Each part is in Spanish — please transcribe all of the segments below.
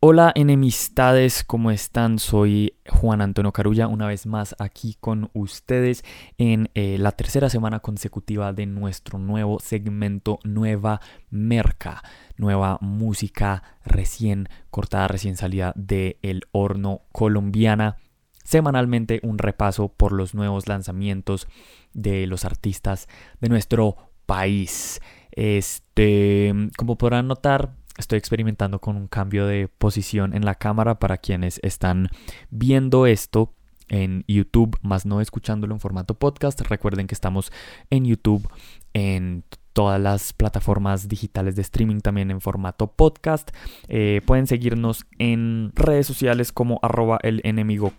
Hola enemistades, ¿cómo están? Soy Juan Antonio Carulla, una vez más aquí con ustedes en eh, la tercera semana consecutiva de nuestro nuevo segmento Nueva Merca, nueva música recién cortada, recién salida del horno colombiana. Semanalmente un repaso por los nuevos lanzamientos de los artistas de nuestro país. Este, como podrán notar, estoy experimentando con un cambio de posición en la cámara para quienes están viendo esto en YouTube, más no escuchándolo en formato podcast. Recuerden que estamos en YouTube, en todas las plataformas digitales de streaming también en formato podcast. Eh, pueden seguirnos en redes sociales como arroba el enemigo.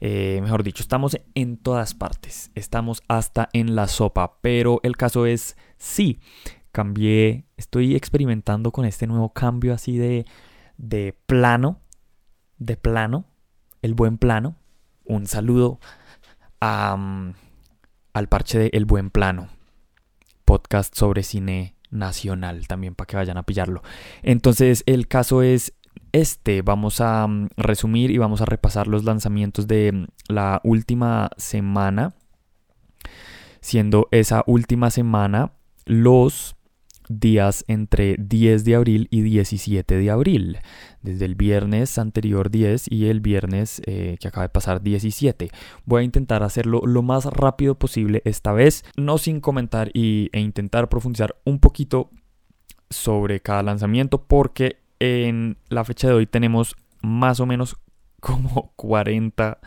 Eh, mejor dicho, estamos en todas partes. Estamos hasta en la sopa. Pero el caso es sí cambié, estoy experimentando con este nuevo cambio así de, de plano, de plano, el buen plano. Un saludo al parche de El Buen Plano, podcast sobre cine nacional, también para que vayan a pillarlo. Entonces, el caso es este, vamos a resumir y vamos a repasar los lanzamientos de mm, la última semana. Siendo esa última semana los días entre 10 de abril y 17 de abril, desde el viernes anterior 10 y el viernes eh, que acaba de pasar 17. Voy a intentar hacerlo lo más rápido posible esta vez, no sin comentar y, e intentar profundizar un poquito sobre cada lanzamiento porque en la fecha de hoy tenemos más o menos como 40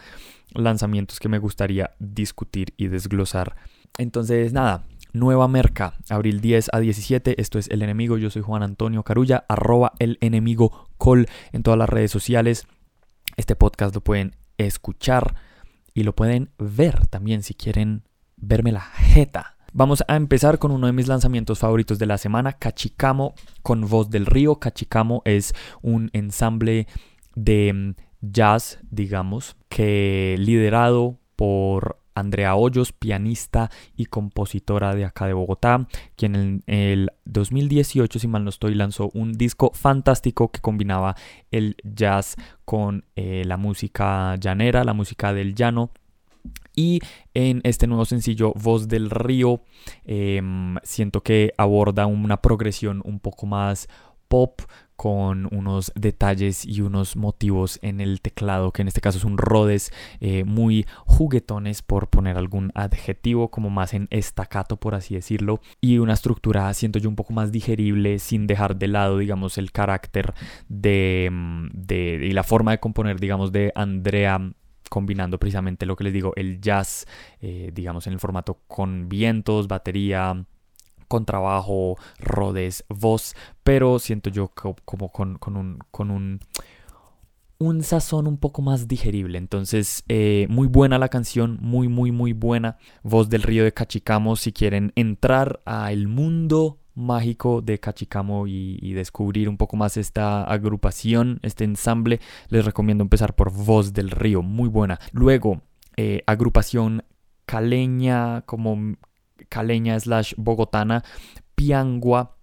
lanzamientos que me gustaría discutir y desglosar. Entonces, nada, Nueva Merca, abril 10 a 17. Esto es El Enemigo. Yo soy Juan Antonio Carulla, arroba el enemigo col en todas las redes sociales. Este podcast lo pueden escuchar y lo pueden ver también si quieren verme la jeta. Vamos a empezar con uno de mis lanzamientos favoritos de la semana, Cachicamo con Voz del Río. Cachicamo es un ensamble de mm, jazz, digamos, que liderado por Andrea Hoyos, pianista y compositora de acá de Bogotá, quien en el 2018, si mal no estoy, lanzó un disco fantástico que combinaba el jazz con eh, la música llanera, la música del llano. Y en este nuevo sencillo, Voz del Río, em, siento que aborda una progresión un poco más pop con unos detalles y unos motivos en el teclado, que en este caso es un Rhodes eh, muy juguetones por poner algún adjetivo, como más en estacato por así decirlo, y una estructura siento yo un poco más digerible sin dejar de lado digamos el carácter de, mm, de y la forma de componer digamos de Andrea combinando precisamente lo que les digo, el jazz, eh, digamos en el formato con vientos, batería, con trabajo, rodes, voz, pero siento yo como con, un, con un, un sazón un poco más digerible. Entonces, eh, muy buena la canción, muy, muy, muy buena. Voz del río de Cachicamo, si quieren entrar al mundo mágico de Cachicamo y, descubrir un poco más esta agrupación, este ensamble, les recomiendo empezar por Voz del Río, muy buena. Luego, eh, agrupación caleña, como caleña slash bogotana, Piangua,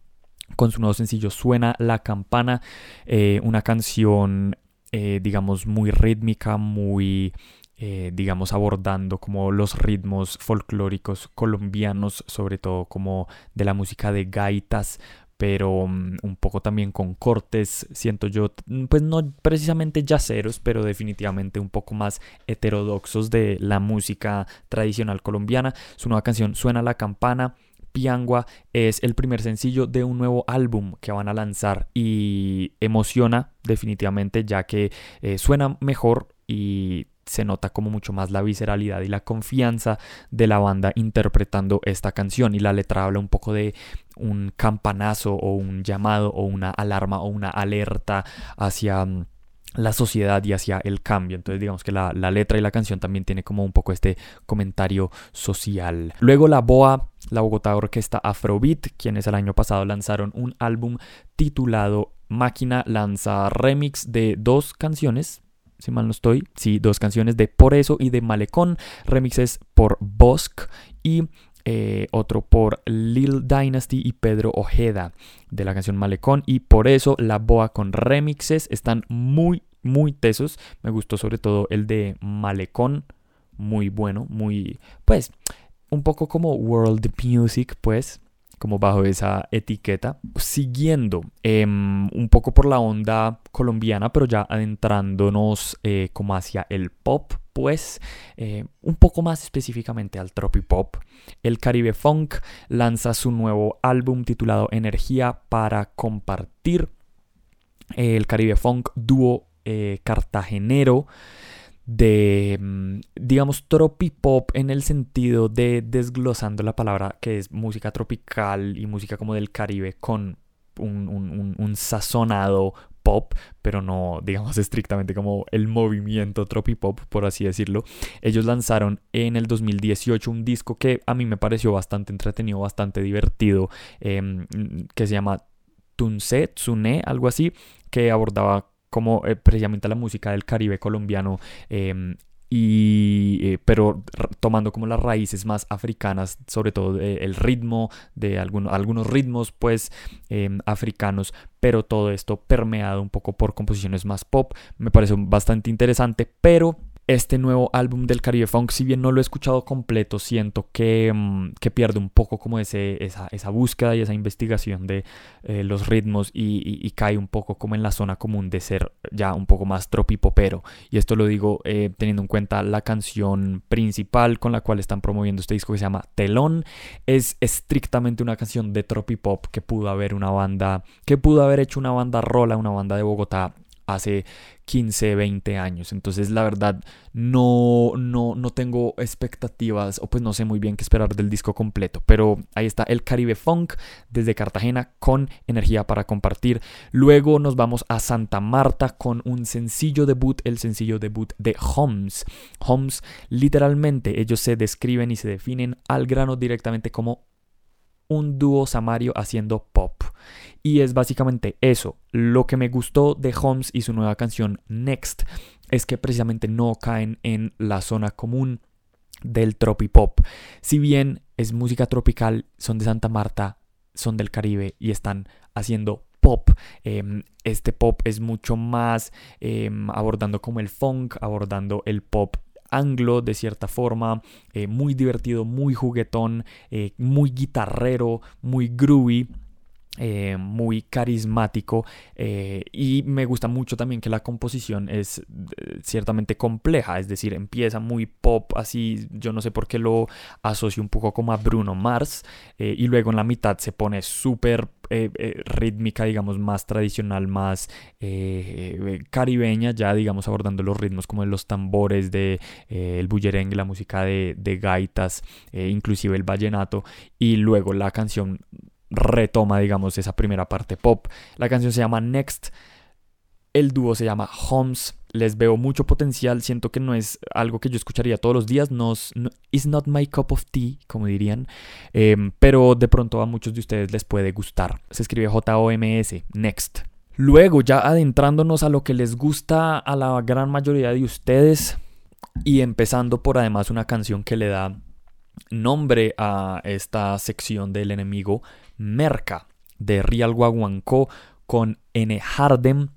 con su nuevo sencillo Suena la campana, eh, una canción, eh, digamos, muy rítmica, muy... Eh, digamos, abordando como los ritmos folclóricos colombianos, sobre todo como de la música de gaitas, pero mm, un poco también con cortes, siento yo, mm, pues no precisamente yaceros, pero definitivamente un poco más heterodoxos de la música tradicional colombiana. Su nueva canción Suena la campana. Piangua es el primer sencillo de un nuevo álbum que van a lanzar y emociona definitivamente ya que eh, suena mejor y se nota como mucho más la visceralidad y la confianza de la banda interpretando esta canción y la letra habla un poco de un campanazo o un llamado o una alarma o una alerta hacia mm, la sociedad y hacia el cambio. Entonces digamos que la, letra y la canción también tiene como un poco este comentario social. Luego la BOA, la Bogotá Orquesta Afrobeat, quienes el año pasado lanzaron un álbum titulado Máquina, lanza remix de dos canciones si mal no estoy. Sí, dos canciones de Por eso y de Malecón, remixes por Bosk. Y eh, otro por Lil Dynasty y Pedro Ojeda de la canción Malecón y por eso la boa con remixes están muy muy tesos. Me gustó sobre todo el de Malecón, muy bueno, muy pues un poco como world music pues como bajo esa etiqueta, siguiendo em, un poco por la onda colombiana, pero ya adentrándonos eh, como hacia el pop, pues eh, un poco más específicamente al tropipop. El Caribe Funk lanza su nuevo álbum titulado Energía para compartir. El Caribe Funk dúo eh, cartagenero de, mm, digamos, tropipop en el sentido de desglosando la palabra que es música tropical y música como del Caribe con un, sazonado pop, pero no, digamos, estrictamente como el movimiento tropipop, por así decirlo. Ellos lanzaron en el 2018 un disco que a mí me pareció bastante entretenido, bastante divertido, em, que se llama Tunse, Tsune, algo así, que abordaba como eh, precisamente la música del Caribe colombiano. Em, y, eh, pero tomando como las raíces más africanas, sobre todo el ritmo de algunos ritmos pues em, africanos, pero todo esto permeado un poco por composiciones más pop, me parece bastante interesante, pero este nuevo álbum del Caribe Funk, si bien no lo he escuchado completo, siento que, mm, que pierde un poco como ese, esa, esa, búsqueda y esa investigación de eh, los ritmos y, cae un poco como en la zona común de ser ya un poco más tropipopero. Y esto lo digo eh, teniendo en cuenta la canción principal con la cual están promoviendo este disco que se llama Telón. Es estrictamente una canción de tropipop que pudo haber una banda, que pudo haber hecho una banda rola, una banda de Bogotá hace 15, 20 años. Entonces, la verdad, no, no, no tengo expectativas o pues no sé muy bien qué esperar del disco completo. Pero ahí está el Caribe Funk desde Cartagena con energía para compartir. Luego nos vamos a Santa Marta con un sencillo debut, el sencillo debut de Homes. Homes, literalmente, ellos se describen y se definen al grano directamente como un dúo samario haciendo pop. Y es básicamente eso. Lo que me gustó de Holmes y su nueva canción Next es que precisamente no caen en la zona común del tropipop. Si bien es música tropical, son de Santa Marta, son del Caribe y están haciendo pop. Em, este pop es mucho más em, abordando como el funk, abordando el pop anglo de cierta forma, eh, muy divertido, muy juguetón, eh, muy guitarrero, muy groovy. Eh, muy carismático eh, y me gusta mucho también que la composición es eh, ciertamente compleja, es decir, empieza muy pop, así yo no sé por qué lo asocio un poco como a Bruno Mars y luego en la mitad se pone súper rítmica, digamos, más tradicional, más caribeña, ya digamos abordando los ritmos como de los tambores, de el bullerengue, la música de, de gaitas, inclusive el vallenato y luego la canción retoma, digamos, esa primera parte pop. La canción se llama Next. El dúo se llama Homes. Les veo mucho potencial. Siento que no es algo que yo escucharía todos los días. No, it's not my cup of tea, como dirían. Em, pero de pronto a muchos de ustedes les puede gustar. Se escribe J-O-M-S. Next. Luego, ya adentrándonos a lo que les gusta a la gran mayoría de ustedes. Y empezando por además una canción que le da nombre a esta sección del enemigo Merca de Real Guaguancó con N. Hardem.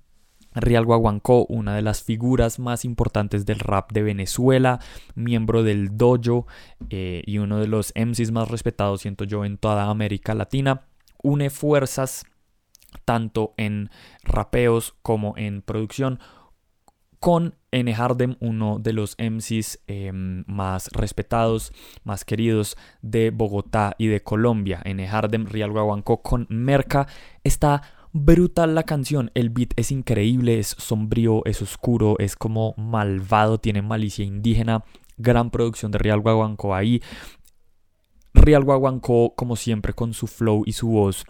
Real Guaguancó, una de las figuras más importantes del rap de Venezuela, miembro del dojo eh, y uno de los MCs más respetados, siento yo, en toda América Latina, une fuerzas tanto en rapeos como en producción con N. Hardem, uno de los MCs em, más respetados, más queridos de Bogotá y de Colombia. N. Hardem, Real Guaguancó con Merca. Está brutal la canción, el beat es increíble, es sombrío, es oscuro, es como malvado, tiene malicia indígena. Gran producción de Real Guaguancó ahí. Real Guaguancó, como siempre, con su flow y su voz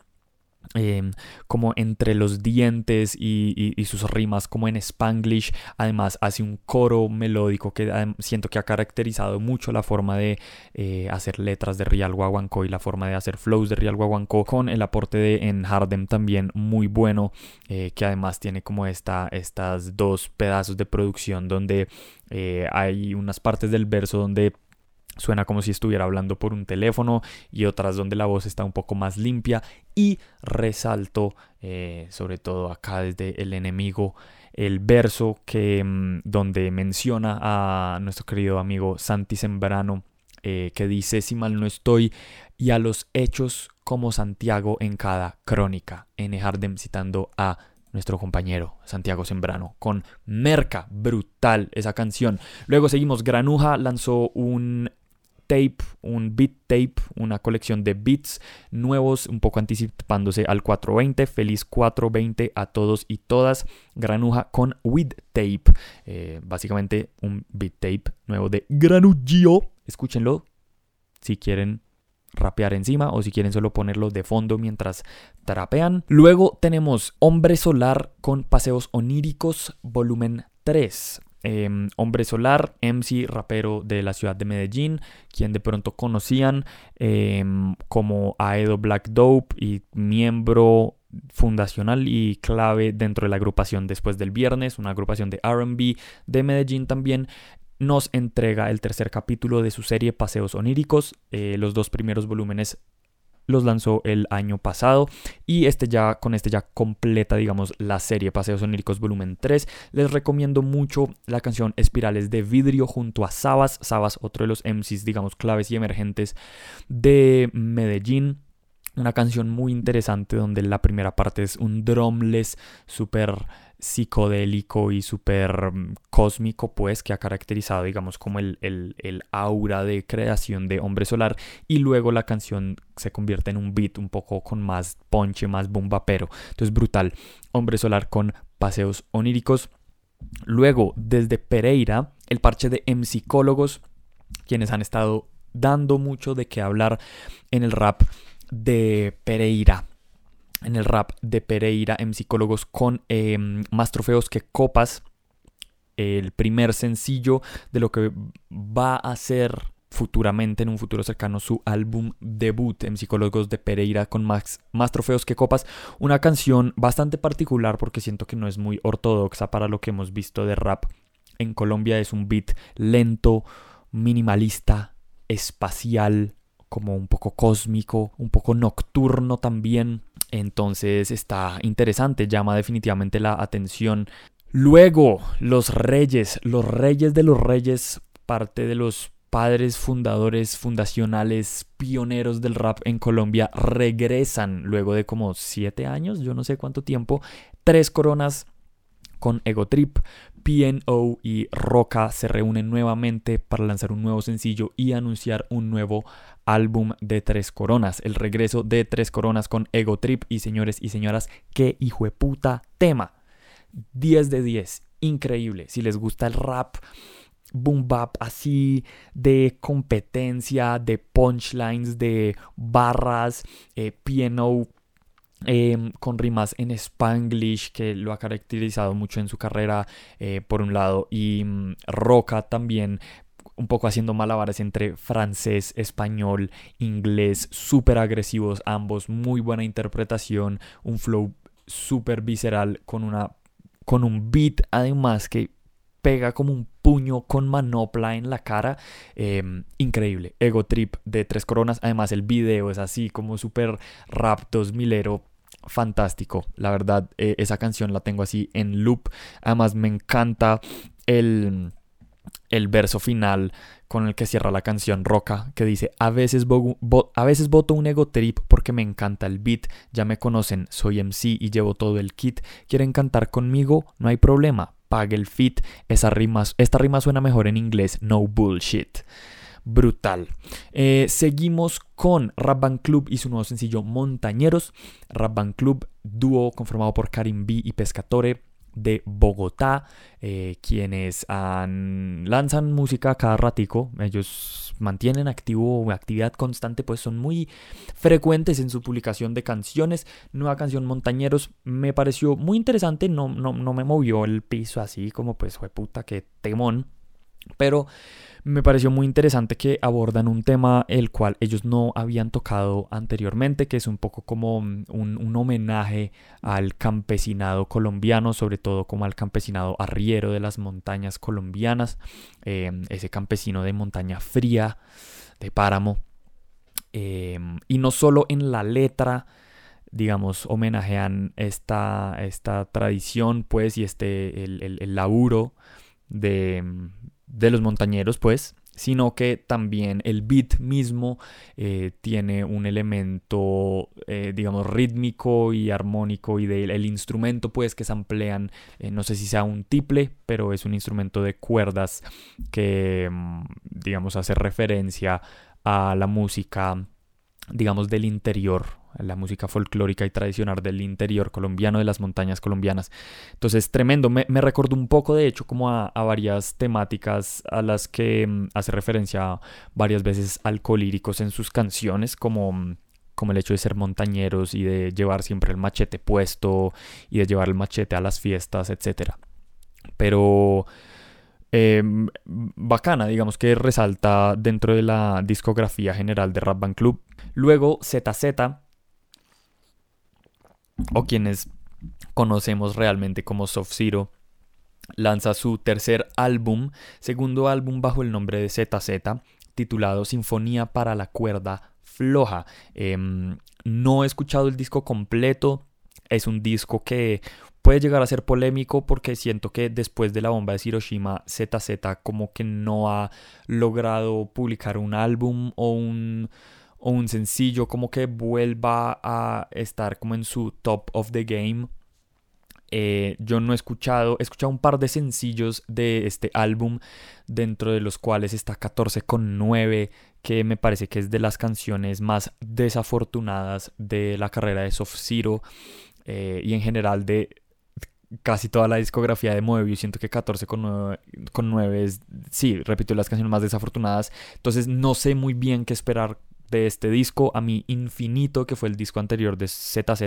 Em, como entre los dientes y, sus rimas como en spanglish. Además hace un coro melódico que siento que ha caracterizado mucho la forma de eh, hacer letras de Real Guaguancó y la forma de hacer flows de Real Guaguancó con el aporte de En Hardem también muy bueno eh, que además tiene como esta, estas dos pedazos de producción donde eh, hay unas partes del verso donde suena como si estuviera hablando por un teléfono y otras donde la voz está un poco más limpia y resalto eh, sobre todo acá desde el enemigo el verso que mm, donde menciona a nuestro querido amigo Santi Sembrano eh, que dice si mal no estoy y a los hechos como Santiago en cada crónica N. Hardem citando a nuestro compañero Santiago Sembrano con Merca, brutal esa canción. Luego seguimos, Granuja lanzó un tape, un beat tape, una colección de beats nuevos, un poco anticipándose al 420. Feliz 420 a todos y todas. Granuja con With Tape. Eh, básicamente un beat tape nuevo de Granugio. Escúchenlo si quieren rapear encima o si quieren solo ponerlo de fondo mientras trapean. Luego tenemos Hombre Solar con Paseos Oníricos, volumen 3. Em, hombre Solar, MC, rapero de la ciudad de Medellín, quien de pronto conocían em, como Aedo Black Dope y miembro fundacional y clave dentro de la agrupación Después del Viernes, una agrupación de RB de Medellín también nos entrega el tercer capítulo de su serie Paseos Oníricos. Eh, los dos primeros volúmenes los lanzó el año pasado. Y este ya con este ya completa digamos la serie Paseos Oníricos volumen 3 les recomiendo mucho la canción Espirales de Vidrio junto a Sabas. Sabas otro de los MCs digamos claves y emergentes de Medellín. Una canción muy interesante donde la primera parte es un drumless súper psicodélico y súper mm, cósmico, pues, que ha caracterizado, digamos, como el, el, aura de creación de Hombre Solar. Y luego la canción se convierte en un beat un poco con más ponche, más bomba, pero Entonces, brutal. Hombre Solar con paseos oníricos. Luego, desde Pereira, el parche de psicólogos, quienes han estado dando mucho de qué hablar en el rap de Pereira en el rap de Pereira en Psicólogos con em, más trofeos que copas. El primer sencillo de lo que va a ser futuramente, en un futuro cercano, su álbum debut en Psicólogos de Pereira con más, más trofeos que copas. Una canción bastante particular porque siento que no es muy ortodoxa para lo que hemos visto de rap en Colombia. Es un beat lento, minimalista, espacial, como un poco cósmico, un poco nocturno también. Entonces está interesante, llama definitivamente la atención. Luego, los reyes, los reyes de los reyes, parte de los padres fundadores, fundacionales, pioneros del rap en Colombia, regresan luego de como siete años, yo no sé cuánto tiempo, tres coronas con Ego Trip, PNO y Roca se reúnen nuevamente para lanzar un nuevo sencillo y anunciar un nuevo álbum de Tres Coronas, el regreso de Tres Coronas con Ego Trip y señores y señoras, qué hijo de puta tema. 10 de 10, increíble. Si les gusta el rap, boom bap así de competencia, de punchlines, de barras, eh, Em, con rimas en spanglish que lo ha caracterizado mucho en su carrera eh, por un lado y mm, Roca también un poco haciendo malabares entre francés, español, inglés, súper agresivos ambos, muy buena interpretación, un flow súper visceral con una con un beat además que pega como un puño con manopla en la cara. Em, increíble. Ego Trip de Tres Coronas. Además, el video es así como súper rap 2000ero. Fantástico. La verdad, eh, esa canción la tengo así en loop. Además, me encanta el, el verso final con el que cierra la canción Roca, que dice, a veces, a veces voto un ego trip porque me encanta el beat, ya me conocen, soy MC y llevo todo el kit, quieren cantar conmigo, no hay problema, pague el fit. Esa rima, esta rima suena mejor en inglés, no bullshit. Brutal. Eh, seguimos con Rap Band Club y su nuevo sencillo Montañeros. Rap Band Club, dúo conformado por Karim B y Pescatore de Bogotá, eh, quienes lanzan música cada ratico, ellos mantienen activo actividad constante, pues son muy frecuentes en su publicación de canciones. Nueva canción Montañeros me pareció muy interesante, no, no, no me movió el piso así como pues fue puta que temón. Pero me pareció muy interesante que abordan un tema el cual ellos no habían tocado anteriormente, que es un poco como un, un homenaje al campesinado colombiano, sobre todo como al campesinado arriero de las montañas colombianas, em, ese campesino de montaña fría, de páramo. Em, y no solo en la letra, digamos, homenajean esta, esta tradición, pues, y este, el, el, el laburo de, de los montañeros, pues, sino que también el beat mismo eh, tiene un elemento, eh, digamos, rítmico y armónico y del el instrumento, pues, que se emplean, eh, no sé si sea un tiple, pero es un instrumento de cuerdas que, mm, digamos, hace referencia a la música, digamos, del interior la música folclórica y tradicional del interior colombiano, de las montañas colombianas. Entonces, tremendo, me, me recordó un poco, de hecho, como a, varias temáticas a las que mm, hace referencia varias veces alcohólicos en sus canciones, como mm, como el hecho de ser montañeros y de llevar siempre el machete puesto y de llevar el machete a las fiestas, etc. Pero em, bacana, digamos que resalta dentro de la discografía general de Rap Band Club. Luego ZZ o quienes conocemos realmente como Soft Zero, lanza su tercer álbum, segundo álbum bajo el nombre de ZZ, titulado Sinfonía para la cuerda floja. Em, no he escuchado el disco completo, es un disco que puede llegar a ser polémico porque siento que después de la bomba de Hiroshima, ZZ como que no ha logrado publicar un álbum o un o un sencillo como que vuelva a estar como en su top of the game. Eh, yo no he escuchado, he escuchado un par de sencillos de este álbum, dentro de los cuales está 14,9, que me parece que es de las canciones más desafortunadas de la carrera de Soft Zero eh, y en general de casi toda la discografía de Moebius. Siento que 14,9 es, sí, repito, las canciones más desafortunadas. Entonces no sé muy bien qué esperar de este disco. A mí Infinito, que fue el disco anterior de ZZ,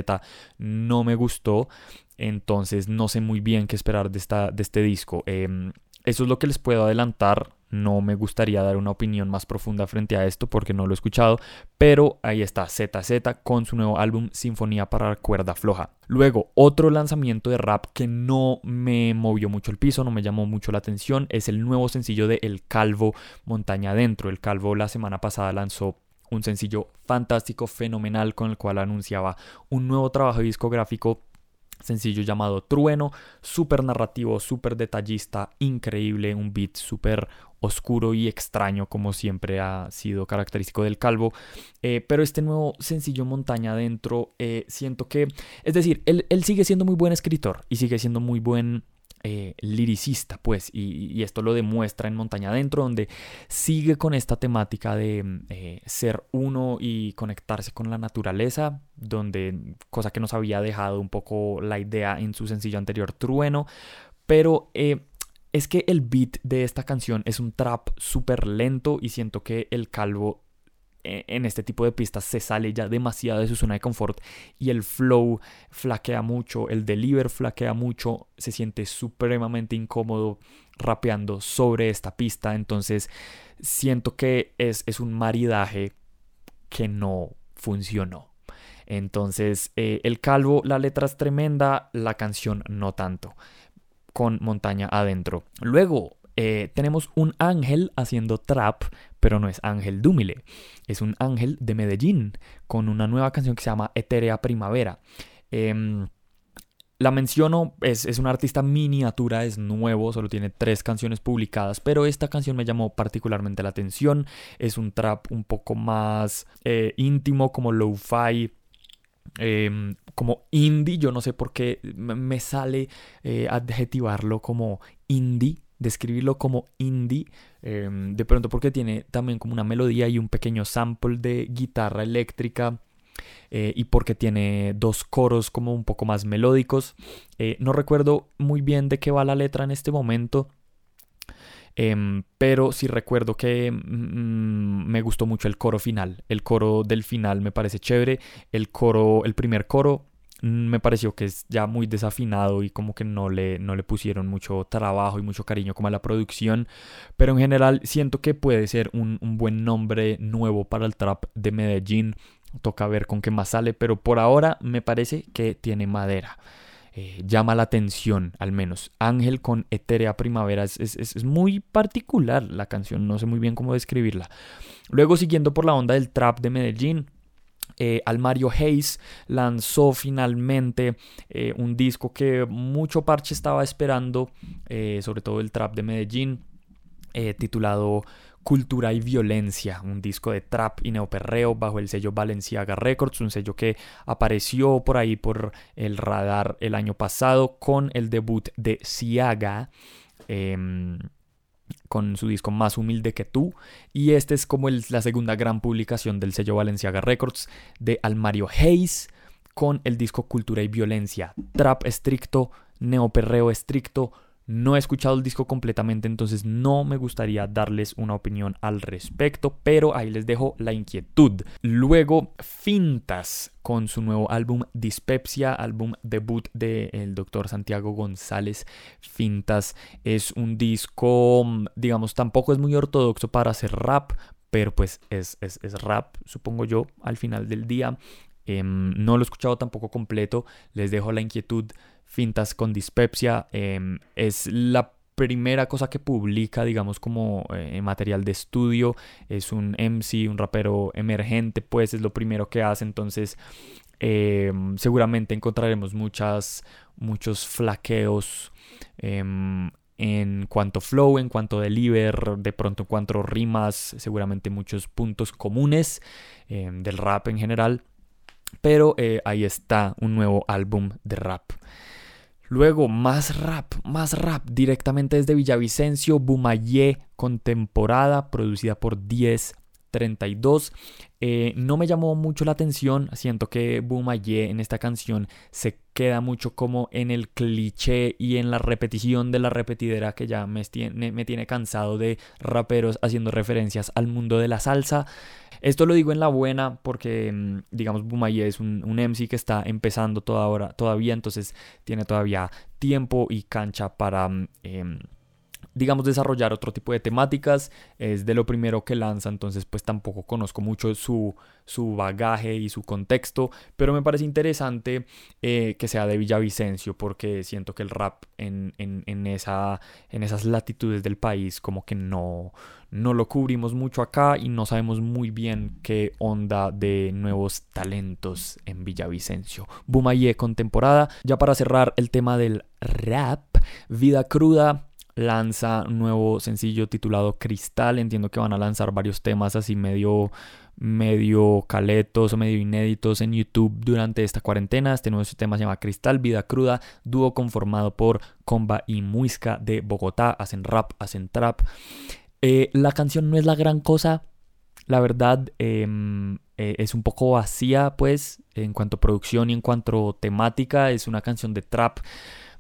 no me gustó. Entonces no sé muy bien qué esperar de, esta, de este disco. Em, eso es lo que les puedo adelantar. No me gustaría dar una opinión más profunda frente a esto porque no lo he escuchado. Pero ahí está ZZ con su nuevo álbum Sinfonía para cuerda floja. Luego, otro lanzamiento de rap que no me movió mucho el piso, no me llamó mucho la atención, es el nuevo sencillo de El Calvo Montaña Adentro. El Calvo la semana pasada lanzó un sencillo fantástico, fenomenal, con el cual anunciaba un nuevo trabajo discográfico sencillo llamado Trueno, súper narrativo, súper detallista, increíble, un beat súper oscuro y extraño como siempre ha sido característico del calvo. Eh, pero este nuevo sencillo Montaña Adentro, eh, siento que, es decir, él, él sigue siendo muy buen escritor y sigue siendo muy buen eh, liricista, pues, y, esto lo demuestra en Montaña Adentro, donde sigue con esta temática de eh, ser uno y conectarse con la naturaleza, donde, cosa que nos había dejado un poco la idea en su sencillo anterior, Trueno, pero eh, es que el beat de esta canción es un trap súper lento y siento que el calvo en este tipo de pistas se sale ya demasiado de su zona de confort y el flow flaquea mucho, el deliver flaquea mucho, se siente supremamente incómodo rapeando sobre esta pista, entonces siento que es, es un maridaje que no funcionó. Entonces, eh, el calvo, la letra es tremenda, la canción no tanto, con montaña adentro. Luego, eh, tenemos un ángel haciendo trap, pero no es Ángel Dúmile, es un ángel de Medellín con una nueva canción que se llama Eterea Primavera. Em, la menciono, es, es, un artista miniatura, es nuevo, solo tiene tres canciones publicadas, pero esta canción me llamó particularmente la atención. Es un trap un poco más eh, íntimo, como lo-fi, em, como indie. Yo no sé por qué me sale eh, adjetivarlo como indie describirlo como indie, em, de pronto porque tiene también como una melodía y un pequeño sample de guitarra eléctrica. Eh, y porque tiene dos coros como un poco más melódicos. Eh, no recuerdo muy bien de qué va la letra en este momento. Em, pero sí recuerdo que mm, me gustó mucho el coro final. El coro del final me parece chévere. El coro, el primer coro me pareció que es ya muy desafinado y como que no le, no le pusieron mucho trabajo y mucho cariño como a la producción. Pero en general siento que puede ser un, buen nombre nuevo para el trap de Medellín. Toca ver con qué más sale, pero por ahora me parece que tiene madera. Eh, llama la atención, al menos. Ángel con Eterea Primavera es, es, muy particular la canción, no sé muy bien cómo describirla. Luego, siguiendo por la onda del trap de Medellín, eh, Almario Hayes lanzó finalmente eh, un disco que mucho parche estaba esperando, eh, sobre todo el trap de Medellín, titulado Cultura y Violencia, un disco de trap y neoperreo bajo el sello Balenciaga Records, un sello que apareció por ahí por el radar el año pasado con el debut de Siaga. Con su disco Más humilde que tú. Y este es como la segunda gran publicación del sello Valenciaga Records de Almario Hayes con el disco Cultura y Violencia. Trap estricto, neoperreo estricto, no he escuchado el disco completamente, entonces no me gustaría darles una opinión al respecto, pero ahí les dejo la inquietud. Luego, Fintas con su nuevo álbum Dispepsia, álbum debut del doctor Santiago González. Fintas es un disco, digamos, tampoco es muy ortodoxo para hacer rap, pero pues es, es, rap, supongo yo, al final del día. Em, no lo he escuchado tampoco completo, les dejo la inquietud Fintas con Dispepsia. Em, es la primera cosa que publica, digamos, como eh, material de estudio. Es un MC, un rapero emergente, pues es lo primero que hace. Entonces, em, seguramente encontraremos muchos flaqueos em, en cuanto flow, en cuanto deliver, de pronto en cuanto rimas, seguramente muchos puntos comunes del rap en general. Pero eh, ahí está un nuevo álbum de rap. Luego, más rap, más rap, directamente desde Villavicencio, Bumayé, contemporada, producida por 1032. Eh, no me llamó mucho la atención, siento que Bumayé en esta canción se queda mucho como en el cliché y en la repetición de la repetidera que ya me tiene, cansado de raperos haciendo referencias al mundo de la salsa. Esto lo digo en la buena porque, mm, digamos, Bumaye es un, un MC que está empezando toda todavía, entonces tiene todavía tiempo y cancha para... Mm, em, digamos, desarrollar otro tipo de temáticas. Es de lo primero que lanza, entonces pues tampoco conozco mucho su, su bagaje y su contexto, pero me parece interesante eh, que sea de Villavicencio porque siento que el rap en, en, esa, en esas latitudes del país como que no, no lo cubrimos mucho acá y no sabemos muy bien qué onda de nuevos talentos en Villavicencio. Bumayé contemporada. Ya para cerrar el tema del rap, Vida Cruda lanza un nuevo sencillo titulado Cristal. Entiendo que van a lanzar varios temas así medio medio caletos o medio inéditos en YouTube durante esta cuarentena. Este nuevo tema se llama Cristal, Vida Cruda, dúo conformado por Comba y Muisca de Bogotá. Hacen rap, hacen trap. Eh, la canción no es la gran cosa. La verdad em, eh, es un poco vacía, pues, en cuanto a producción y en cuanto a temática. Es una canción de trap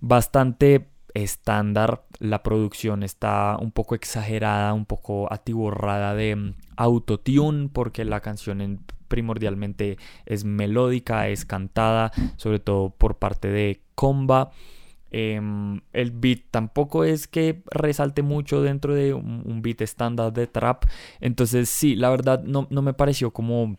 bastante estándar. La producción está un poco exagerada, un poco atiborrada de mm, autotune, porque la canción primordialmente es melódica, es cantada, sobre todo por parte de Comba. Em, el beat tampoco es que resalte mucho dentro de un, beat estándar de trap. Entonces sí, la verdad no, no me pareció como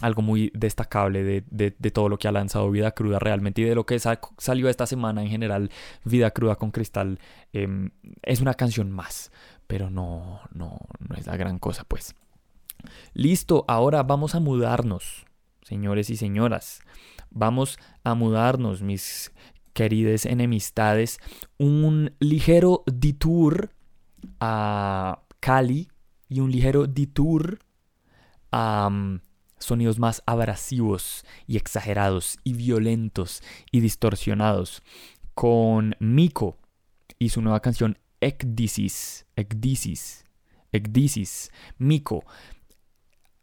algo muy destacable de, todo lo que ha lanzado Vida Cruda realmente y de lo que salió esta semana en general. Vida Cruda con Cristal em, es una canción más, pero no, no, no es la gran cosa pues. Listo, ahora vamos a mudarnos, señores y señoras. Vamos a mudarnos, mis queridas enemistades. Un ligero detour a Cali y un ligero detour a sonidos más abrasivos y exagerados y violentos y distorsionados. Con Miko y su nueva canción Ekdisis, Ekdisis, Ekdisis, Miko,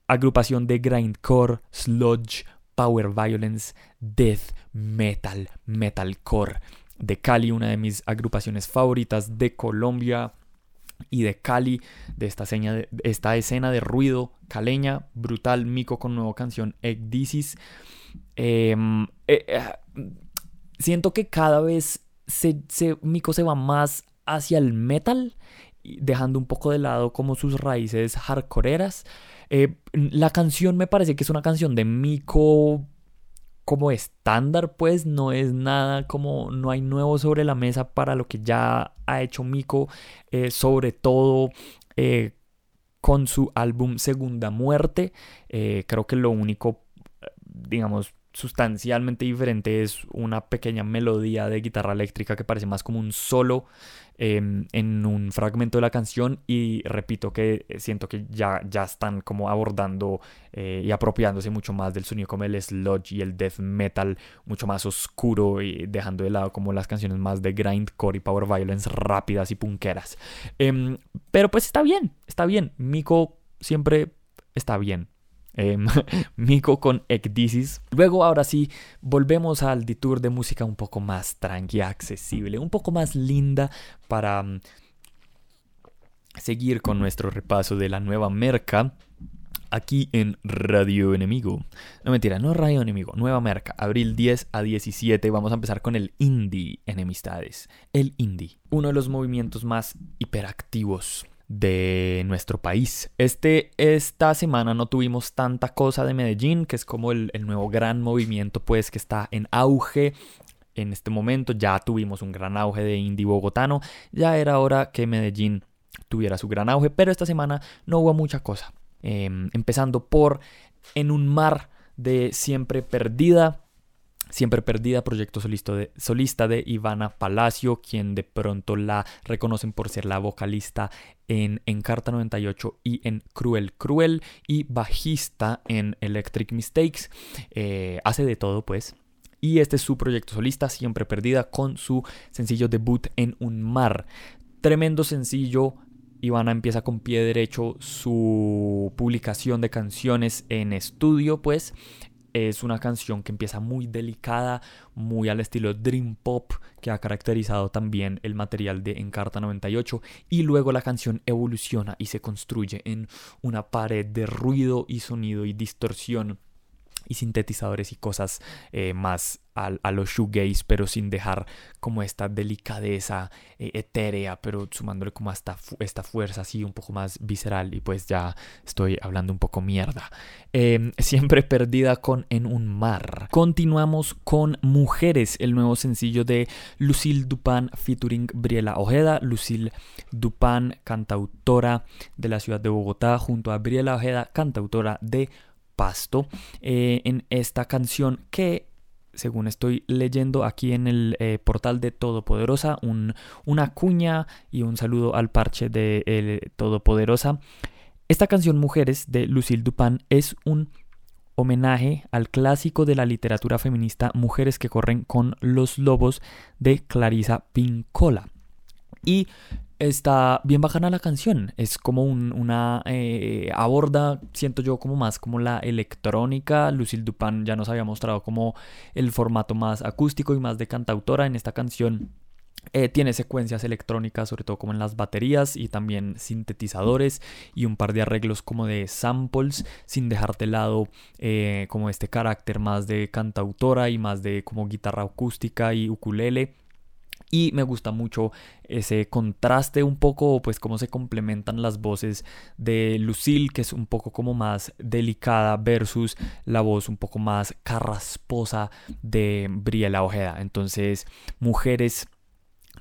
agrupación de grindcore, sludge, power violence, death metal, metalcore. De Cali, una de mis agrupaciones favoritas de Colombia y de Cali, de esta, de esta escena de ruido caleña, brutal, Mico con nueva canción Egdisis. Em, eh, eh, siento que cada vez se, Miko se va más hacia el metal, dejando un poco de lado como sus raíces hardcoreeras. Eh, la canción me parece que es una canción de Miko como estándar, pues no es nada como no hay nuevo sobre la mesa para lo que ya ha hecho Miko, eh, sobre todo eh, con su álbum Segunda Muerte. creo que lo único, digamos, sustancialmente diferente es una pequeña melodía de guitarra eléctrica que parece más como un solo em, en un fragmento de la canción. Y repito que siento que ya, ya están como abordando eh, y apropiándose mucho más del sonido como el sludge y el death metal mucho más oscuro y dejando de lado como las canciones más de grindcore y power violence rápidas y punqueras em, pero pues está bien está bien. Miko siempre está bien eh, Miko con Ecdisis. Luego, ahora sí, volvemos al detour de música un poco más tranqui, accesible, un poco más linda para mm, seguir con nuestro repaso de la nueva merca. Aquí en Radio Enemigo. No mentira, no Radio Enemigo, Nueva Merca, abril 10 a 17. Vamos a empezar con el Indie Enemistades. El Indie, uno de los movimientos más hiperactivos de nuestro país. Este, esta semana no tuvimos tanta cosa de Medellín, que es como el, nuevo gran movimiento pues que está en auge en este momento. Ya tuvimos un gran auge de indie bogotano, ya era hora que Medellín tuviera su gran auge, pero esta semana no hubo mucha cosa. Em, empezando por En un mar de siempre perdida, Siempre Perdida, proyecto solista de, Ivana Palacio, quien de pronto la reconocen por ser la vocalista en Encarta 98 y en Cruel Cruel y bajista en Electric Mistakes. Eh, hace de todo pues. Y este es su proyecto solista, Siempre Perdida, con su sencillo debut en un mar. Tremendo sencillo, Ivana empieza con pie derecho su publicación de canciones en estudio, pues es una canción que empieza muy delicada, muy al estilo Dream Pop, que ha caracterizado también el material de Encarta 98, y luego la canción evoluciona y se construye en una pared de ruido y sonido y distorsión y sintetizadores y cosas eh, más a, los shoegaze, pero sin dejar como esta delicadeza eh, etérea, pero sumándole como hasta esta fuerza así un poco más visceral. Y pues ya estoy hablando un poco mierda. Em, siempre perdida con En un mar. Continuamos con Mujeres, el nuevo sencillo de Lucille Dupan featuring Briela Ojeda. Lucille Dupan, cantautora de la ciudad de Bogotá, junto a Briela Ojeda, cantautora de Pasto, eh, en esta canción que según estoy leyendo aquí en el eh, portal de Todopoderosa, una cuña y un saludo al parche de Todopoderosa. Esta canción Mujeres de Lucille Dupin es un homenaje al clásico de la literatura feminista Mujeres que corren con los lobos de Clarisa Pincola. Y está bien bajana la canción. Es como una. Eh, aborda, siento yo, como más como la electrónica. Lucille Dupin ya nos había mostrado como el formato más acústico y más de cantautora en esta canción. Eh, tiene secuencias electrónicas, sobre todo como en las baterías y también sintetizadores y un par de arreglos como de samples, sin dejar de lado eh, como este carácter más de cantautora y más de como guitarra acústica y ukulele. Y me gusta mucho ese contraste un poco, pues cómo se complementan las voces de Lucille, que es un poco como más delicada, versus la voz un poco más carrasposa de Briela Ojeda. Entonces, mujeres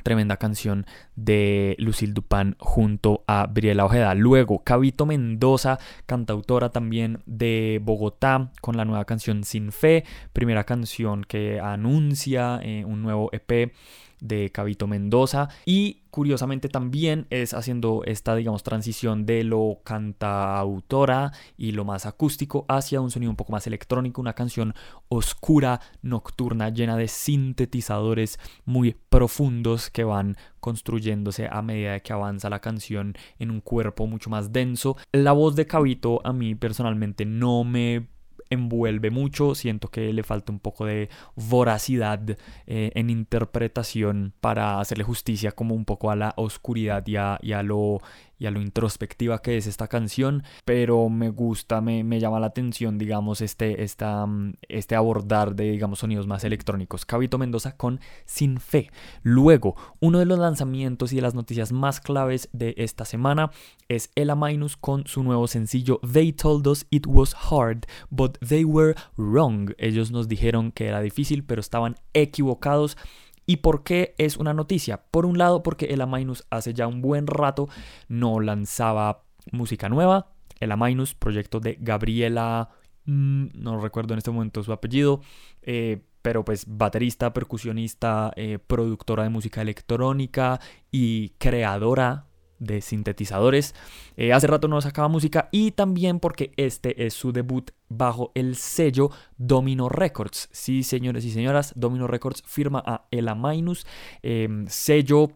tremenda canción de Lucille Dupin junto a Briela Ojeda. Luego, Cabito Mendoza, cantautora también de Bogotá, con la nueva canción Sin Fe, primera canción que anuncia eh, un nuevo EP de Cabito Mendoza y curiosamente también es haciendo esta digamos transición de lo cantautora y lo más acústico hacia un sonido un poco más electrónico, una canción oscura, nocturna, llena de sintetizadores muy profundos que van construyéndose a medida que avanza la canción en un cuerpo mucho más denso. La voz de Cabito a mí personalmente no me envuelve mucho, siento que le falta un poco de voracidad eh, en interpretación para hacerle justicia como un poco a la oscuridad y a, lo, y a lo introspectiva que es esta canción, pero me gusta, me, me llama la atención, digamos, este, esta, mm, este abordar de, digamos, sonidos más electrónicos. Cabito Mendoza con Sin Fe. Luego, uno de los lanzamientos y de las noticias más claves de esta semana es Ella Minus con su nuevo sencillo They Told Us It Was Hard, but They Were Wrong. Ellos nos dijeron que era difícil, pero estaban equivocados. ¿Y por qué es una noticia? Por un lado, porque el Minus hace ya un buen rato no lanzaba música nueva. El Minus, proyecto de Gabriela, mm, no recuerdo en este momento su apellido, eh, pero pues baterista, percusionista, eh, productora de música electrónica y creadora de sintetizadores. Eh, hace rato no sacaba música y también porque este es su debut bajo el sello Domino Records. Sí, señores y señoras, Domino Records firma a Ela Minus, em, sello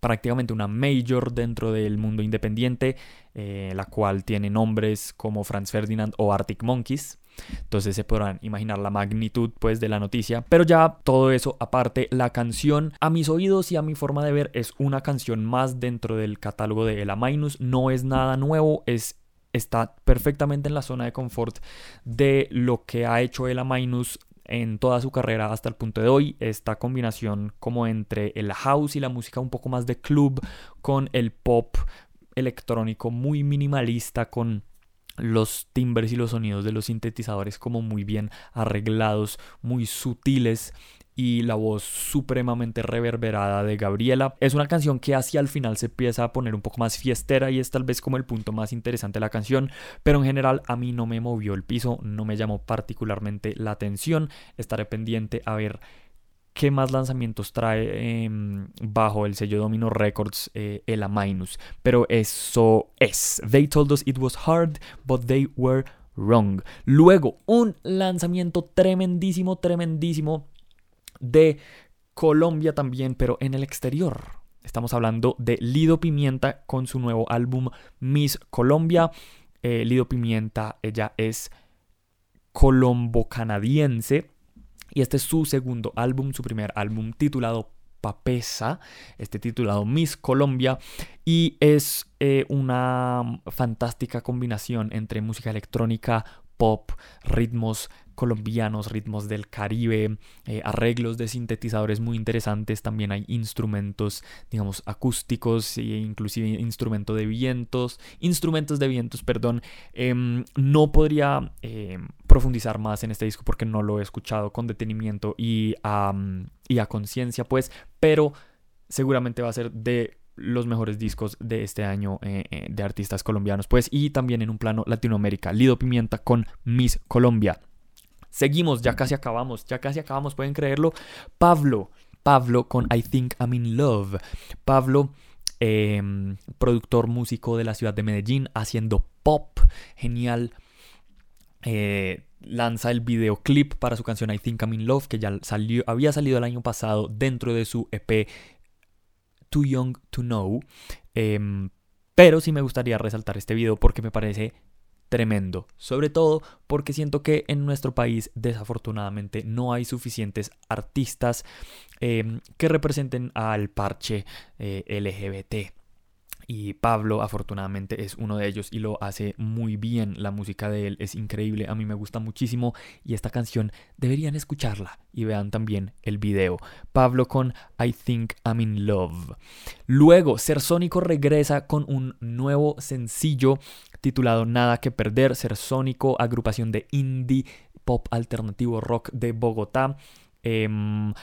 prácticamente una major dentro del mundo independiente, eh, la cual tiene nombres como Franz Ferdinand o Arctic Monkeys. Entonces se podrán imaginar la magnitud pues de la noticia. Pero ya todo eso aparte, la canción a mis oídos y a mi forma de ver es una canción más dentro del catálogo de Ela Minus. No es nada nuevo, es está perfectamente en la zona de confort de lo que ha hecho Ela Minus en toda su carrera hasta el punto de hoy. Esta combinación como entre el house y la música un poco más de club con el pop electrónico muy minimalista con los timbres y los sonidos de los sintetizadores como muy bien arreglados, muy sutiles y la voz supremamente reverberada de Gabriela. Es una canción que hacia el final se empieza a poner un poco más fiestera y es tal vez como el punto más interesante de la canción, pero en general a mí no me movió el piso, no me llamó particularmente la atención. Estaré pendiente a ver qué más lanzamientos trae em, bajo el sello Domino Records eh, el Minus. Pero eso es. They told us it was hard, but they were wrong. Luego, un lanzamiento tremendísimo, tremendísimo de Colombia también, pero en el exterior. Estamos hablando de Lido Pimienta con su nuevo álbum Miss Colombia. Eh, Lido Pimienta, ella es colombo-canadiense y este es su segundo álbum, su primer álbum titulado Papesa, este titulado Miss Colombia, y es eh, una fantástica combinación entre música electrónica, pop, ritmos colombianos, ritmos del Caribe, eh, arreglos de sintetizadores muy interesantes, también hay instrumentos, digamos, acústicos e inclusive instrumento de vientos, instrumentos de vientos, perdón. Em, no podría em, profundizar más en este disco porque no lo he escuchado con detenimiento y, y a conciencia, pues, pero seguramente va a ser de los mejores discos de este año eh, eh, de artistas colombianos, pues, y también en un plano Latinoamérica, Lido Pimienta con Miss Colombia. Seguimos, ya casi acabamos, ya casi acabamos, pueden creerlo. Pablo, Pablo con I Think I'm in Love. Pablo, em, productor músico de la ciudad de Medellín, haciendo pop, genial. Eh, lanza el videoclip para su canción I Think I'm in Love, que ya salió, había salido el año pasado dentro de su EP Too Young to Know. Em, pero sí me gustaría resaltar este video porque me parece tremendo, sobre todo porque siento que en nuestro país desafortunadamente no hay suficientes artistas em, que representen al parche eh, LGBT. Y Pablo afortunadamente es uno de ellos y lo hace muy bien. La música de él es increíble, a mí me gusta muchísimo y esta canción deberían escucharla y vean también el video. Pablo con I Think I'm in Love. Luego, Sónico regresa con un nuevo sencillo titulado Nada que perder. Sónico, agrupación de indie pop alternativo rock de Bogotá. Em,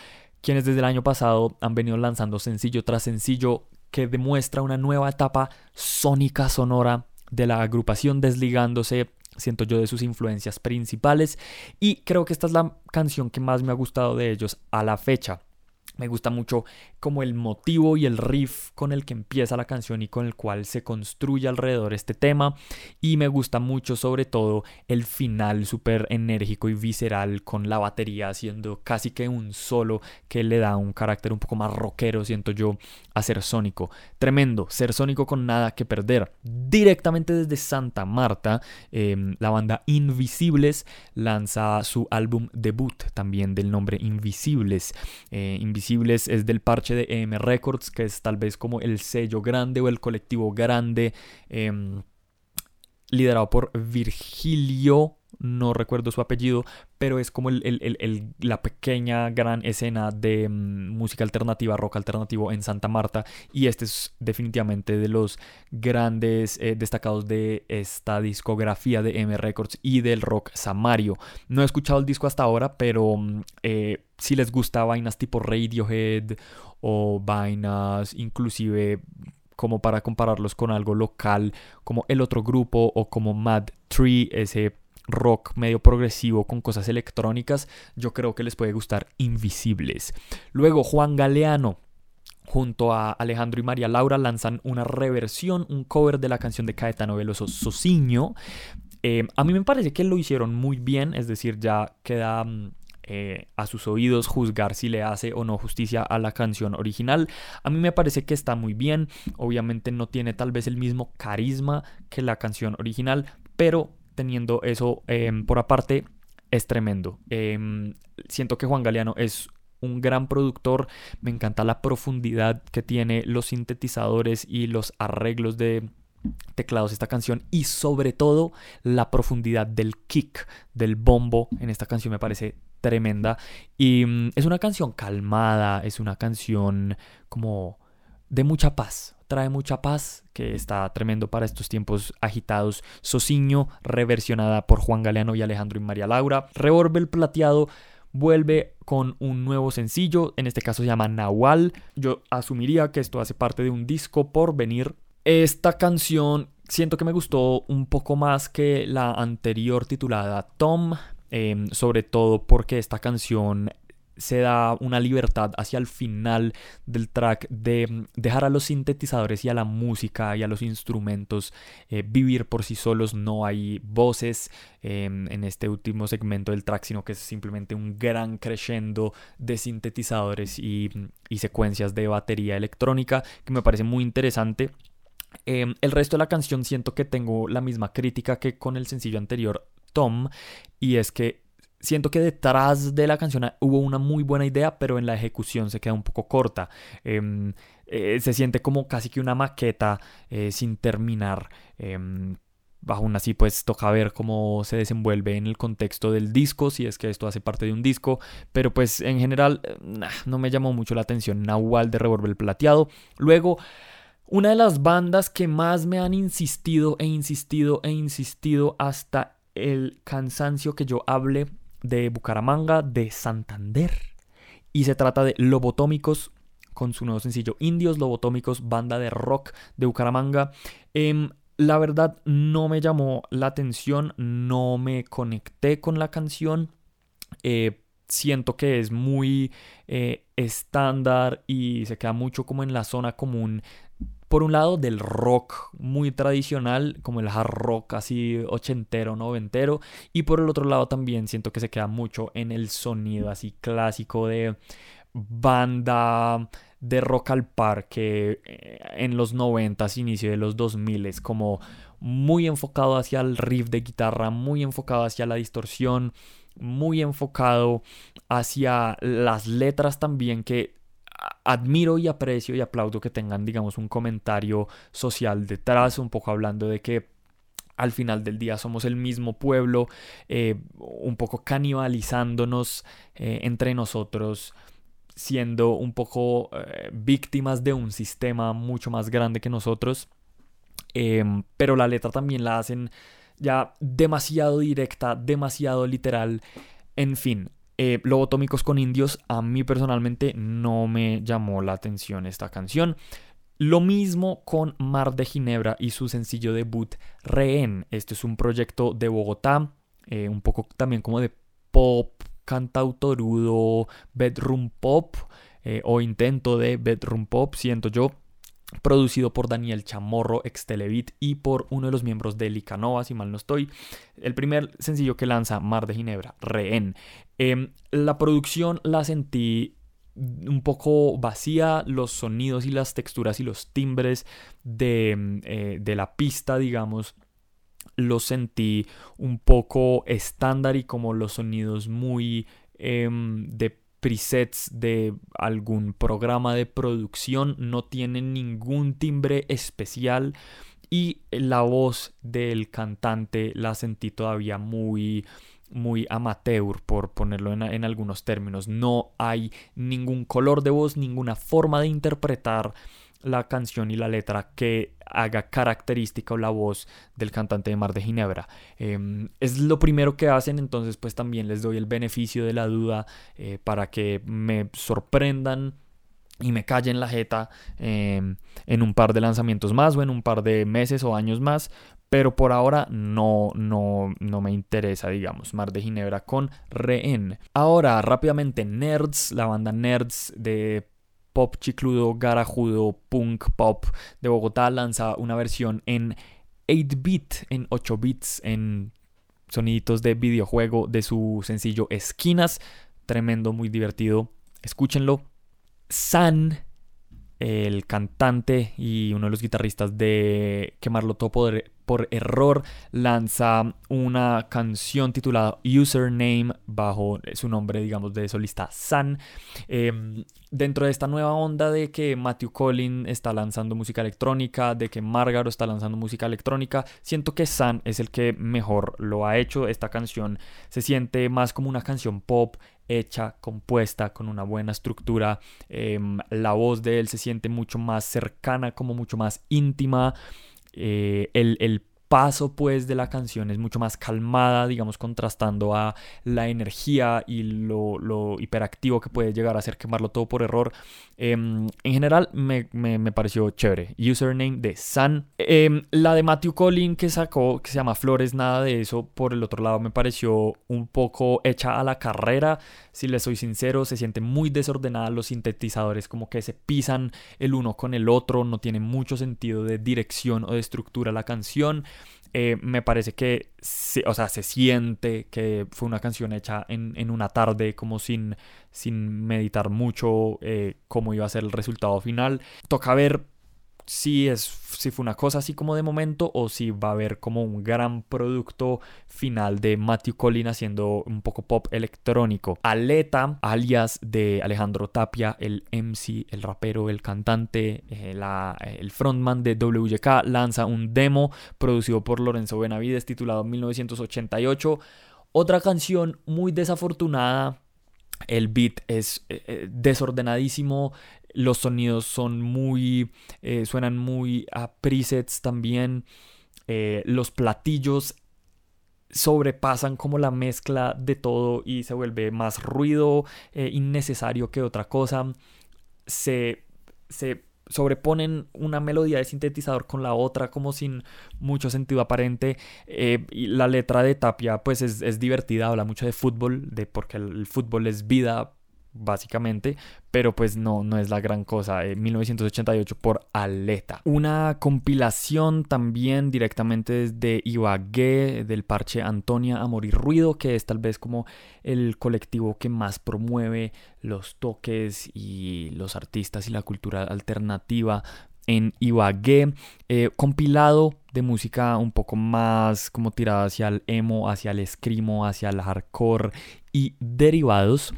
quienes desde el año pasado han venido lanzando sencillo tras sencillo que demuestra una nueva etapa sónica sonora de la agrupación desligándose siento yo de sus influencias principales y creo que esta es la canción que más me ha gustado de ellos a la fecha. Me gusta mucho como el motivo y el riff con el que empieza la canción y con el cual se construye alrededor este tema. Y me gusta mucho sobre todo el final súper enérgico y visceral con la batería haciendo casi que un solo que le da un carácter un poco más rockero, siento yo, a ser sónico. Tremendo, ser sónico con nada que perder. Directamente desde Santa Marta, em, la banda Invisibles lanza su álbum debut también del nombre Invisibles. Eh, Invisibles Es del parche de EM Records, que es tal vez como el sello grande o el colectivo grande, em, liderado por Virgilio no recuerdo su apellido, pero es como la pequeña gran escena de mm, música alternativa, rock alternativo en Santa Marta. Y este es definitivamente de los grandes eh, destacados de esta discografía de M Records y del rock samario. No he escuchado el disco hasta ahora, pero mm, eh, si les gusta vainas tipo Radiohead o vainas inclusive como para compararlos con algo local como el otro grupo o como Mad Tree, ese rock medio progresivo con cosas electrónicas, yo creo que les puede gustar Invisibles. Luego Juan Galeano junto a Alejandro y María Laura lanzan una reversión, un cover de la canción de Caetano Veloso Sociño. Eh, a mí me parece que lo hicieron muy bien, es decir, ya queda mm, eh, a sus oídos juzgar si le hace o no justicia a la canción original. A mí me parece que está muy bien, obviamente no tiene tal vez el mismo carisma que la canción original, pero teniendo eso em, por aparte es tremendo. Em, siento que Juan Galeano es un gran productor, me encanta la profundidad que tiene los sintetizadores y los arreglos de teclados esta canción y sobre todo la profundidad del kick, del bombo en esta canción me parece tremenda y mm, es una canción calmada, es una canción como de mucha paz, trae mucha paz, que está tremendo para estos tiempos agitados. Sociño, reversionada por Juan Galeano y Alejandro y María Laura. Revolver Plateado vuelve con un nuevo sencillo, en este caso se llama Nahual. Yo asumiría que esto hace parte de un disco por venir. Esta canción siento que me gustó un poco más que la anterior titulada Tom, em, sobre todo porque esta canción se da una libertad hacia el final del track de mm, dejar a los sintetizadores y a la música y a los instrumentos eh, vivir por sí solos. No hay voces em, en este último segmento del track, sino que es simplemente un gran crescendo de sintetizadores y, mm, secuencias de batería electrónica que me parece muy interesante. Em, el resto de la canción siento que tengo la misma crítica que con el sencillo anterior, Tom, y es que siento que detrás de la canción hubo una muy buena idea, pero en la ejecución se queda un poco corta. Em, eh, se siente como casi que una maqueta eh, sin terminar. Em, aún así, pues toca ver cómo se desenvuelve en el contexto del disco, si es que esto hace parte de un disco. Pero pues en general eh, no me llamó mucho la atención Nahual de Revolver Plateado. Luego... Una de las bandas que más me han insistido e insistido e insistido hasta el cansancio que yo hable de Bucaramanga, de Santander. Y se trata de Lobotómicos con su nuevo sencillo Indios Lobotómicos, banda de rock de Bucaramanga. Em, la verdad no me llamó la atención, no me conecté con la canción. Eh, siento que es muy eh, estándar y se queda mucho como en la zona común por un lado del rock muy tradicional, como el hard rock así ochentero, noventero, y por el otro lado también siento que se queda mucho en el sonido así clásico de banda de rock al parque eh, en los noventas, inicio de los 2000 es como muy enfocado hacia el riff de guitarra, muy enfocado hacia la distorsión, muy enfocado hacia las letras también que admiro y aprecio y aplaudo que tengan, digamos, un comentario social detrás, un poco hablando de que al final del día somos el mismo pueblo, eh, un poco canibalizándonos eh, entre nosotros, siendo un poco eh, víctimas de un sistema mucho más grande que nosotros. Em, pero la letra también la hacen ya demasiado directa, demasiado literal. En fin, eh, Lobotómicos con indios, a mí personalmente no me llamó la atención esta canción. Lo mismo con Mar de Ginebra y su sencillo debut Rehén. Este es un proyecto de Bogotá, eh, un poco también como de pop, cantautorudo, bedroom pop eh, o intento de bedroom pop, siento yo producido por Daniel Chamorro, ex Televit y por uno de los miembros de Licanova, si mal no estoy. El primer sencillo que lanza, Mar de Ginebra, Rehén. Em, la producción la sentí un poco vacía, los sonidos y las texturas y los timbres de, em, eh, de la pista, digamos, los sentí un poco estándar y como los sonidos muy em, de presets de algún programa de producción, no tiene ningún timbre especial y la voz del cantante la sentí todavía muy muy amateur, por ponerlo en, en, algunos términos. No hay ningún color de voz, ninguna forma de interpretar la canción y la letra que haga característica la voz del cantante de Mar de Ginebra. Em, es lo primero que hacen, entonces pues también les doy el beneficio de la duda eh, para que me sorprendan y me callen la jeta em, en un par de lanzamientos más o en un par de meses o años más. Pero por ahora no, no, no me interesa, digamos, Mar de Ginebra con Rehén. Ahora, rápidamente, Nerds, la banda Nerds de pop chicludo, garajudo, punk pop de Bogotá lanza una versión en 8-bit, en 8 bits, en soniditos de videojuego de su sencillo Esquinas. Tremendo, muy divertido. Escúchenlo. San, el cantante y uno de los guitarristas de Quemarlo Todo por error lanza una canción titulada Username bajo su nombre, digamos, de solista San. Em, dentro de esta nueva onda de que Matthew Collin está lanzando música electrónica, de que Margaro está lanzando música electrónica, siento que San es el que mejor lo ha hecho. Esta canción se siente más como una canción pop hecha, compuesta, con una buena estructura. Em, la voz de él se siente mucho más cercana, como mucho más íntima. Eh, el, el paso pues de la canción es mucho más calmada, digamos, contrastando a la energía y lo, lo hiperactivo que puede llegar a ser quemarlo todo por error. Em, en general me, me, pareció chévere. Username de San. Em, la de Matthew Collin que sacó, que se llama Flores, nada de eso. Por el otro lado me pareció un poco hecha a la carrera. Si le soy sincero, se siente muy desordenada los sintetizadores, como que se pisan el uno con el otro. No tiene mucho sentido de dirección o de estructura la canción. Eh, me parece que, se, o sea, se siente que fue una canción hecha en, una tarde, como sin, sin meditar mucho eh, cómo iba a ser el resultado final. Toca ver si, es, si fue una cosa así como de momento o si va a haber como un gran producto final de Matthew Collin haciendo un poco pop electrónico. Aleta, alias de Alejandro Tapia, el MC, el rapero, el cantante, eh, el frontman de WK, lanza un demo producido por Lorenzo Benavides titulado 1988. Otra canción muy desafortunada el beat es eh, eh, desordenadísimo, los sonidos son muy, eh, suenan muy a presets también. Eh, los platillos sobrepasan como la mezcla de todo y se vuelve más ruido eh, innecesario que otra cosa. Se, se sobreponen una melodía de sintetizador con la otra como sin mucho sentido aparente y la letra de Tapia pues es, es, divertida habla mucho de fútbol de porque el fútbol es vida básicamente, pero pues no, no es la gran cosa. 1988 por Aleta. Una compilación también directamente desde Ibagué, del parche Antonia Amor y Ruido, que es tal vez como el colectivo que más promueve los toques y los artistas y la cultura alternativa en Ibagué, eh, compilado de música un poco más como tirada hacia el emo, hacia el escrimo, hacia el hardcore y derivados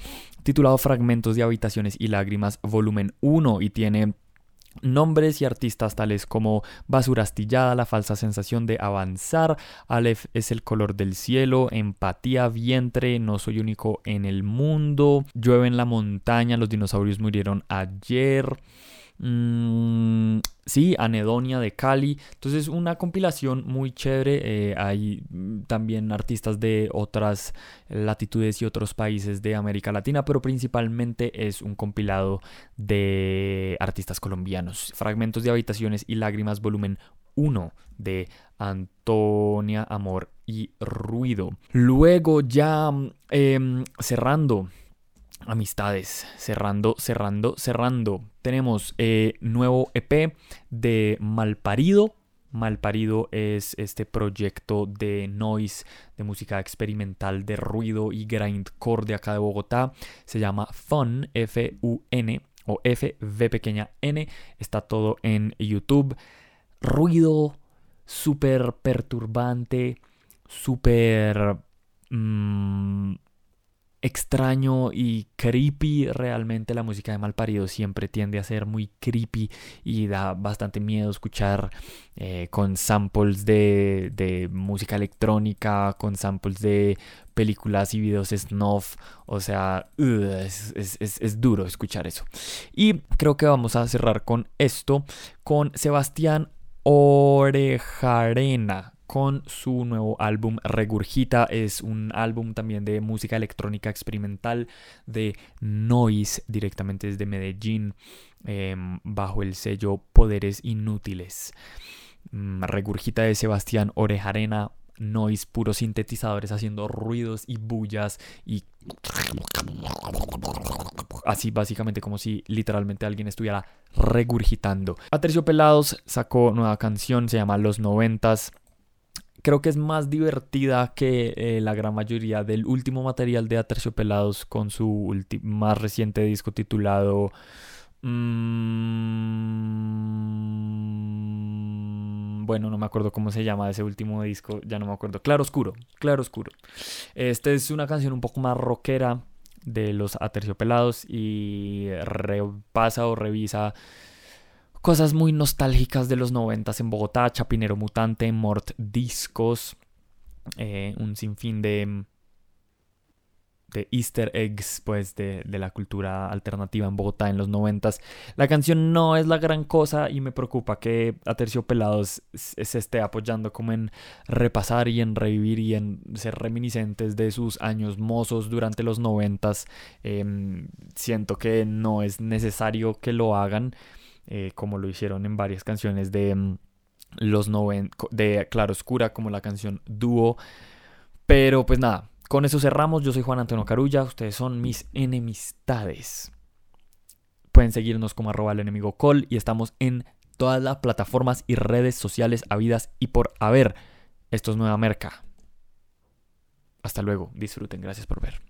titulado Fragmentos de Habitaciones y Lágrimas, volumen 1, y tiene Nombres y artistas tales como Basura Astillada, La falsa sensación de avanzar, Aleph es el color del cielo, Empatía, Vientre, No soy único en el mundo, Llueve en la montaña, Los dinosaurios murieron ayer, Mm, sí, Anedonia de Cali. Entonces, una compilación muy chévere. Eh, hay mm, también artistas de otras latitudes y otros países de América Latina, pero principalmente es un compilado de artistas colombianos. Fragmentos de Habitaciones y Lágrimas, volumen 1 de Antonia Amor y Ruido. Luego, ya em, cerrando amistades. Cerrando, cerrando, cerrando. Tenemos eh, nuevo EP de Malparido. Malparido es este proyecto de noise, de música experimental, de ruido y grindcore de acá de Bogotá. Se llama Fun, F-U-N o F-V pequeña N. Está todo en YouTube. Ruido súper perturbante, súper... Mm, extraño y creepy. Realmente la música de Malparido siempre tiende a ser muy creepy y da bastante miedo escuchar eh, con samples de, de, música electrónica, con samples de películas y videos snuff. O sea, es, es, es duro escuchar eso. Y creo que vamos a cerrar con esto, con Sebastián Orejarena con su nuevo álbum Regurgita. Es un álbum también de música electrónica experimental de Noise, directamente desde Medellín, em, bajo el sello Poderes Inútiles. Mm, Regurgita de Sebastián Orejarena, noise, puros sintetizadores haciendo ruidos y bullas y así básicamente como si literalmente alguien estuviera regurgitando. Aterciopelados sacó nueva canción, se llama Los Noventas creo que es más divertida que eh, la gran mayoría del último material de Aterciopelados con su más reciente disco titulado... Mm, bueno, no me acuerdo cómo se llama ese último disco, ya no me acuerdo. Claro Oscuro, Claro Oscuro. Esta es una canción un poco más rockera de los Aterciopelados y repasa o revisa Cosas muy nostálgicas de los noventas en Bogotá, Chapinero Mutante, Mort Discos, eh, un sinfín de, de easter eggs pues de, la cultura alternativa en Bogotá en los noventas. La canción no es la gran cosa y me preocupa que Aterciopelados se esté apoyando como en repasar y en revivir y en ser reminiscentes de sus años mozos durante los noventas. Em, siento que no es necesario que lo hagan. Eh, como lo hicieron en varias canciones de mm, los noven de Claroscura, como la canción Dúo. Pero pues nada, con eso cerramos. Yo soy Juan Antonio Carulla, ustedes son mis enemistades. Pueden seguirnos como arroba el enemigo col y estamos en todas las plataformas y redes sociales habidas y por haber. Esto es Nueva Merca. Hasta luego, disfruten, gracias por ver.